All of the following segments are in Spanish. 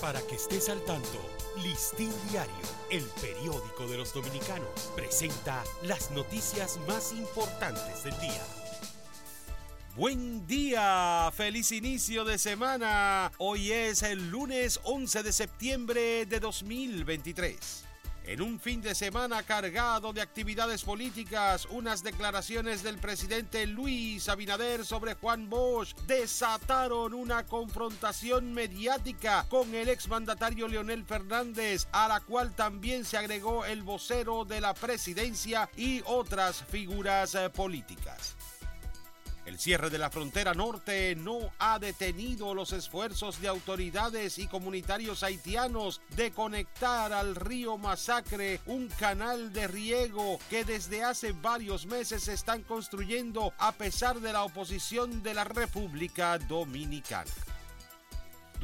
Para que estés al tanto, Listín Diario, el periódico de los dominicanos, presenta las noticias más importantes del día. Buen día, feliz inicio de semana. Hoy es el lunes 11 de septiembre de 2023. En un fin de semana cargado de actividades políticas, unas declaraciones del presidente Luis Abinader sobre Juan Bosch desataron una confrontación mediática con el exmandatario Leonel Fernández, a la cual también se agregó el vocero de la presidencia y otras figuras eh, políticas. El cierre de la frontera norte no ha detenido los esfuerzos de autoridades y comunitarios haitianos de conectar al río Masacre, un canal de riego que desde hace varios meses están construyendo a pesar de la oposición de la República Dominicana.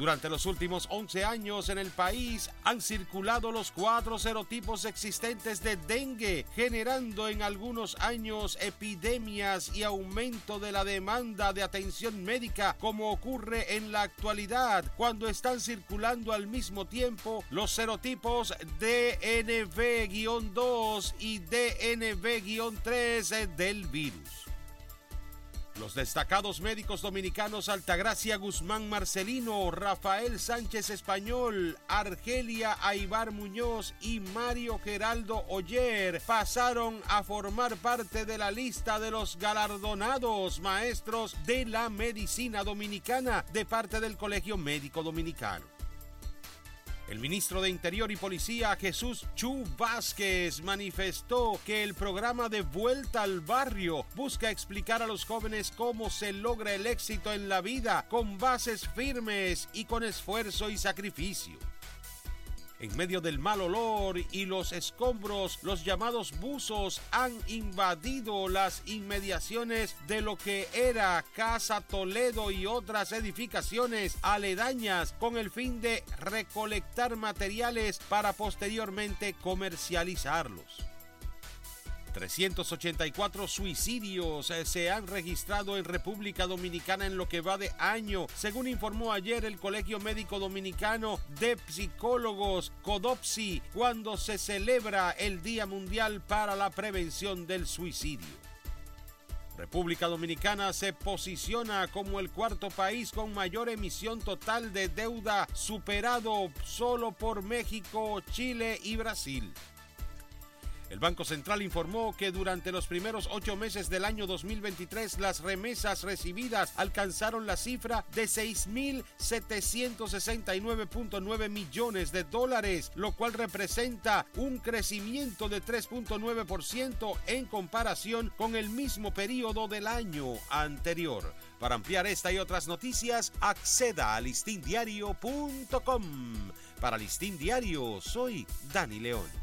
Durante los últimos 11 años en el país han circulado los cuatro serotipos existentes de dengue, generando en algunos años epidemias y aumento de la demanda de atención médica, como ocurre en la actualidad, cuando están circulando al mismo tiempo los serotipos DNV-2 y DNV-3 del virus. Los destacados médicos dominicanos Altagracia Guzmán Marcelino, Rafael Sánchez Español, Argelia Aibar Muñoz y Mario Geraldo Oyer pasaron a formar parte de la lista de los galardonados maestros de la medicina dominicana de parte del Colegio Médico Dominicano. El ministro de Interior y Policía, Jesús Chu Vázquez, manifestó que el programa de Vuelta al Barrio busca explicar a los jóvenes cómo se logra el éxito en la vida con bases firmes y con esfuerzo y sacrificio. En medio del mal olor y los escombros, los llamados buzos han invadido las inmediaciones de lo que era Casa Toledo y otras edificaciones aledañas con el fin de recolectar materiales para posteriormente comercializarlos. 384 suicidios eh, se han registrado en República Dominicana en lo que va de año, según informó ayer el Colegio Médico Dominicano de Psicólogos, CODOPSI, cuando se celebra el Día Mundial para la Prevención del Suicidio. República Dominicana se posiciona como el cuarto país con mayor emisión total de deuda, superado solo por México, Chile y Brasil. El Banco Central informó que durante los primeros ocho meses del año 2023 las remesas recibidas alcanzaron la cifra de 6.769.9 millones de dólares, lo cual representa un crecimiento de 3.9% en comparación con el mismo periodo del año anterior. Para ampliar esta y otras noticias, acceda a listindiario.com. Para Listín Diario, soy Dani León.